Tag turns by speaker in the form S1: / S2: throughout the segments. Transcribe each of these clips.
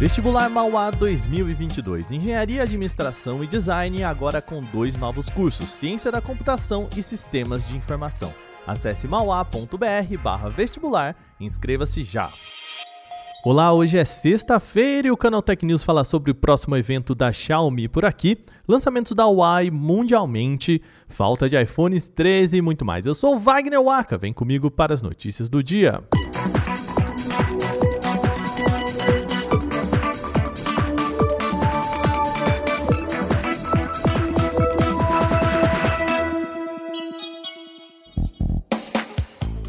S1: Vestibular Mauá 2022. Engenharia, Administração e Design agora com dois novos cursos: Ciência da Computação e Sistemas de Informação. Acesse mauá.br/vestibular e inscreva-se já. Olá, hoje é sexta-feira e o Canal Tech News fala sobre o próximo evento da Xiaomi por aqui, lançamentos da Huawei mundialmente, falta de iPhones 13 e muito mais. Eu sou Wagner Waka, vem comigo para as notícias do dia.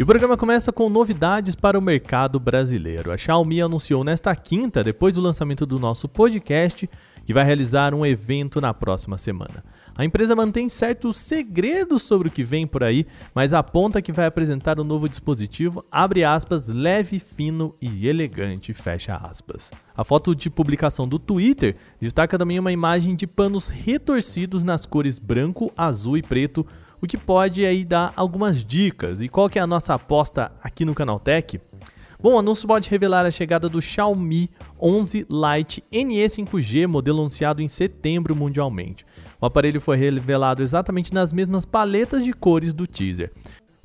S1: E o programa começa com novidades para o mercado brasileiro. A Xiaomi anunciou nesta quinta, depois do lançamento do nosso podcast, que vai realizar um evento na próxima semana. A empresa mantém certos segredos sobre o que vem por aí, mas aponta que vai apresentar um novo dispositivo, abre aspas, leve, fino e elegante, fecha aspas. A foto de publicação do Twitter destaca também uma imagem de panos retorcidos nas cores branco, azul e preto, o que pode aí dar algumas dicas. E qual que é a nossa aposta aqui no Canaltech? Bom, o anúncio pode revelar a chegada do Xiaomi 11 Lite NE 5G, modelo anunciado em setembro mundialmente. O aparelho foi revelado exatamente nas mesmas paletas de cores do teaser.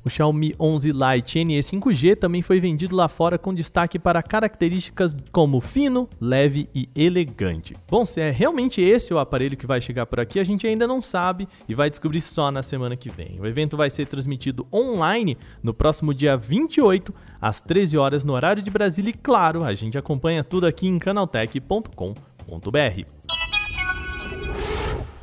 S1: O Xiaomi 11 Lite NE 5G também foi vendido lá fora com destaque para características como fino, leve e elegante. Bom, se é realmente esse o aparelho que vai chegar por aqui, a gente ainda não sabe e vai descobrir só na semana que vem. O evento vai ser transmitido online no próximo dia 28, às 13 horas no horário de Brasília e claro, a gente acompanha tudo aqui em canaltech.com.br.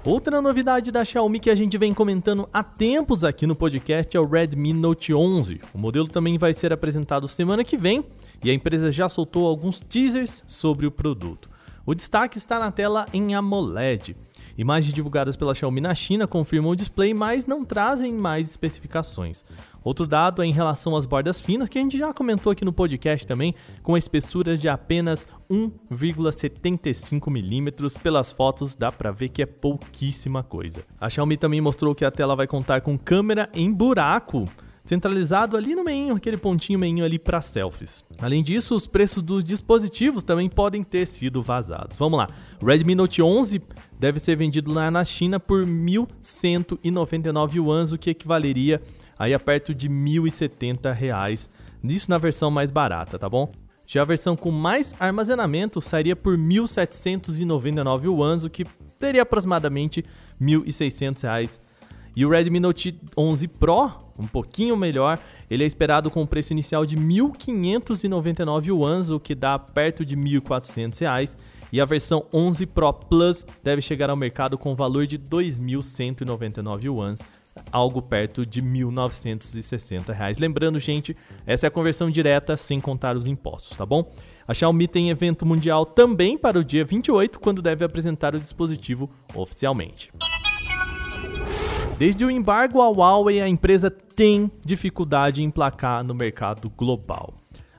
S1: Outra novidade da Xiaomi que a gente vem comentando há tempos aqui no podcast é o Redmi Note 11. O modelo também vai ser apresentado semana que vem e a empresa já soltou alguns teasers sobre o produto. O destaque está na tela em AMOLED. Imagens divulgadas pela Xiaomi na China confirmam o display, mas não trazem mais especificações. Outro dado é em relação às bordas finas, que a gente já comentou aqui no podcast também, com a espessura de apenas 1,75 milímetros. Pelas fotos dá para ver que é pouquíssima coisa. A Xiaomi também mostrou que a tela vai contar com câmera em buraco, centralizado ali no meio, aquele pontinho meio ali para selfies. Além disso, os preços dos dispositivos também podem ter sido vazados. Vamos lá. O Redmi Note 11 deve ser vendido lá na China por 1.199 yuans, o que equivaleria aí a perto de R$ 1.070, isso na versão mais barata, tá bom? Já a versão com mais armazenamento sairia por 1.799 yuans, o que teria aproximadamente R$ 1.600. E o Redmi Note 11 Pro, um pouquinho melhor, ele é esperado com um preço inicial de 1.599 yuans, o que dá perto de R$ 1.400. E a versão 11 Pro Plus deve chegar ao mercado com valor de 2.199 yuans, algo perto de 1.960 reais. Lembrando, gente, essa é a conversão direta sem contar os impostos, tá bom? A Xiaomi tem evento mundial também para o dia 28, quando deve apresentar o dispositivo oficialmente. Desde o embargo à Huawei, a empresa tem dificuldade em emplacar no mercado global.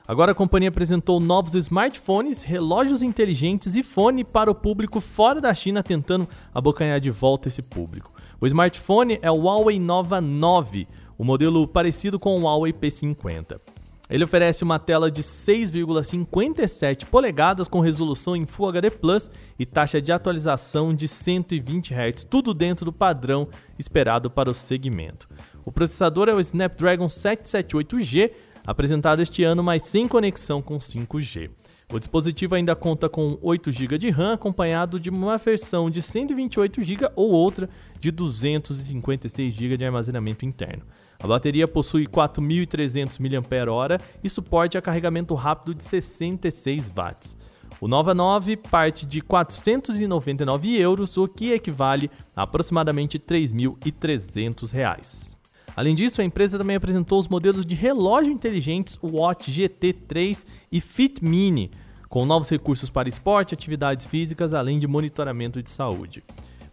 S1: Agora a companhia apresentou novos smartphones, relógios inteligentes e fone para o público fora da China, tentando abocanhar de volta esse público. O smartphone é o Huawei Nova 9, o um modelo parecido com o Huawei P50. Ele oferece uma tela de 6,57 polegadas com resolução em Full HD Plus e taxa de atualização de 120 Hz, tudo dentro do padrão esperado para o segmento. O processador é o Snapdragon 778G, apresentado este ano, mas sem conexão com 5G. O dispositivo ainda conta com 8 GB de RAM, acompanhado de uma versão de 128 GB ou outra de 256 GB de armazenamento interno. A bateria possui 4.300 mAh e suporte a carregamento rápido de 66 watts. O Nova 9 parte de 499 euros, o que equivale a aproximadamente 3.300 reais. Além disso, a empresa também apresentou os modelos de relógio inteligentes Watch GT3 e Fit Mini, com novos recursos para esporte, atividades físicas, além de monitoramento de saúde.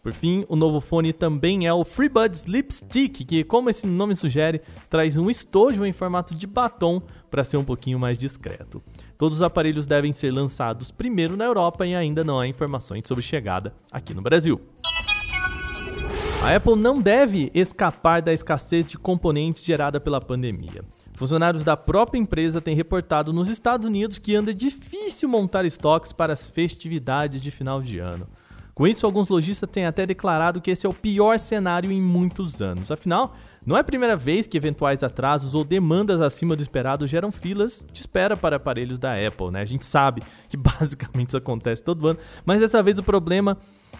S1: Por fim, o novo fone também é o FreeBuds Sleep Stick, que, como esse nome sugere, traz um estojo em formato de batom para ser um pouquinho mais discreto. Todos os aparelhos devem ser lançados primeiro na Europa e ainda não há informações sobre chegada aqui no Brasil. A Apple não deve escapar da escassez de componentes gerada pela pandemia. Funcionários da própria empresa têm reportado nos Estados Unidos que anda difícil montar estoques para as festividades de final de ano. Com isso, alguns lojistas têm até declarado que esse é o pior cenário em muitos anos. Afinal, não é a primeira vez que eventuais atrasos ou demandas acima do esperado geram filas de espera para aparelhos da Apple, né? A gente sabe que basicamente isso acontece todo ano, mas dessa vez o problema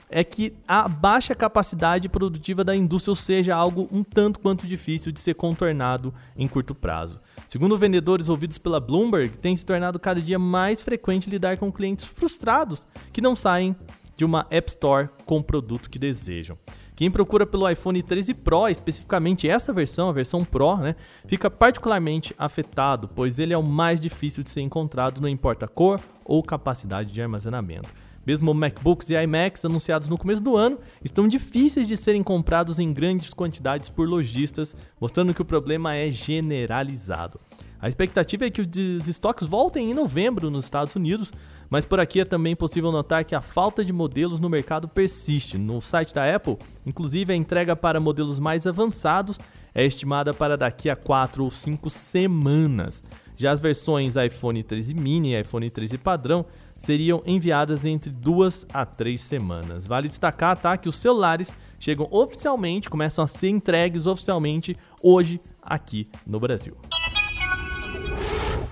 S1: é que a baixa capacidade produtiva da indústria, seja, algo um tanto quanto difícil de ser contornado em curto prazo. Segundo vendedores ouvidos pela Bloomberg, tem se tornado cada dia mais frequente lidar com clientes frustrados que não saem de uma App Store com o produto que desejam. Quem procura pelo iPhone 13 Pro, especificamente essa versão, a versão Pro, né, fica particularmente afetado, pois ele é o mais difícil de ser encontrado, não importa a cor ou capacidade de armazenamento. Mesmo MacBooks e iMacs anunciados no começo do ano estão difíceis de serem comprados em grandes quantidades por lojistas, mostrando que o problema é generalizado. A expectativa é que os estoques voltem em novembro nos Estados Unidos, mas por aqui é também possível notar que a falta de modelos no mercado persiste. No site da Apple, inclusive a entrega para modelos mais avançados é estimada para daqui a 4 ou 5 semanas. Já as versões iPhone 13 mini e iPhone 13 padrão seriam enviadas entre duas a três semanas. Vale destacar tá, que os celulares chegam oficialmente, começam a ser entregues oficialmente hoje aqui no Brasil.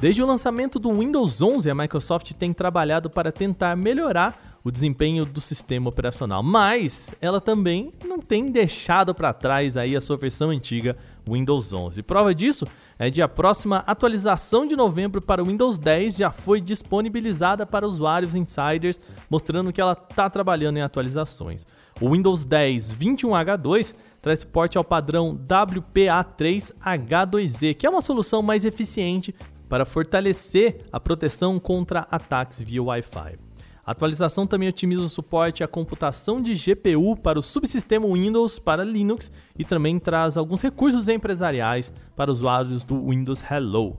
S1: Desde o lançamento do Windows 11, a Microsoft tem trabalhado para tentar melhorar o desempenho do sistema operacional, mas ela também não tem deixado para trás aí a sua versão antiga Windows 11. Prova disso é de a próxima atualização de novembro para o Windows 10 já foi disponibilizada para usuários insiders, mostrando que ela está trabalhando em atualizações. O Windows 10 21H2 traz suporte ao padrão WPA3H2E, que é uma solução mais eficiente para fortalecer a proteção contra ataques via Wi-Fi. A atualização também otimiza o suporte à computação de GPU para o subsistema Windows para Linux e também traz alguns recursos empresariais para usuários do Windows Hello.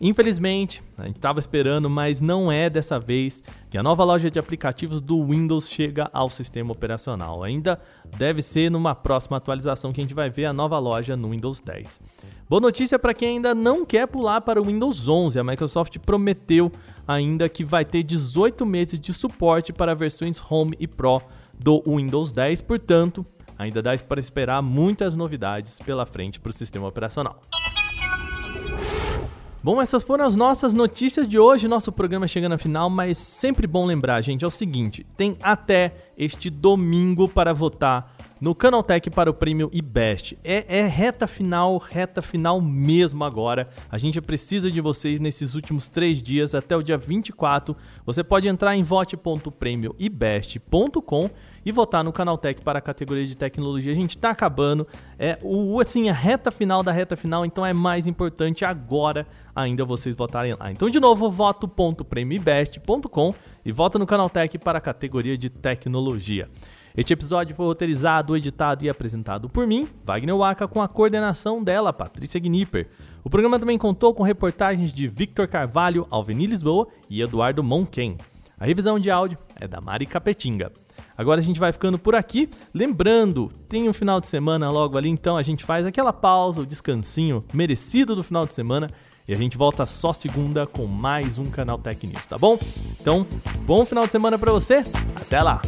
S1: Infelizmente, a gente estava esperando, mas não é dessa vez que a nova loja de aplicativos do Windows chega ao sistema operacional. Ainda deve ser numa próxima atualização que a gente vai ver a nova loja no Windows 10. Boa notícia para quem ainda não quer pular para o Windows 11. A Microsoft prometeu ainda que vai ter 18 meses de suporte para versões Home e Pro do Windows 10, portanto, ainda dá para esperar muitas novidades pela frente para o sistema operacional. Bom, essas foram as nossas notícias de hoje. Nosso programa chegando ao final, mas sempre bom lembrar, gente, é o seguinte: tem até este domingo para votar no Canaltech para o prêmio IBEST. É, é reta final, reta final mesmo agora. A gente precisa de vocês nesses últimos três dias, até o dia 24. Você pode entrar em vote.prêmioibest.com e votar no Canaltech para a categoria de tecnologia. A gente está acabando. É o assim a reta final da reta final, então é mais importante agora ainda vocês votarem lá. Então de novo, voto.premiobest.com e vota no Canaltech para a categoria de tecnologia. Este episódio foi roteirizado, editado e apresentado por mim, Wagner Waka, com a coordenação dela, Patrícia Gnipper. O programa também contou com reportagens de Victor Carvalho, Alveni Lisboa e Eduardo Monken. A revisão de áudio é da Mari Capetinga. Agora a gente vai ficando por aqui. Lembrando, tem um final de semana logo ali, então a gente faz aquela pausa, o descansinho merecido do final de semana. E a gente volta só segunda com mais um canal Tech News, tá bom? Então, bom final de semana para você. Até lá.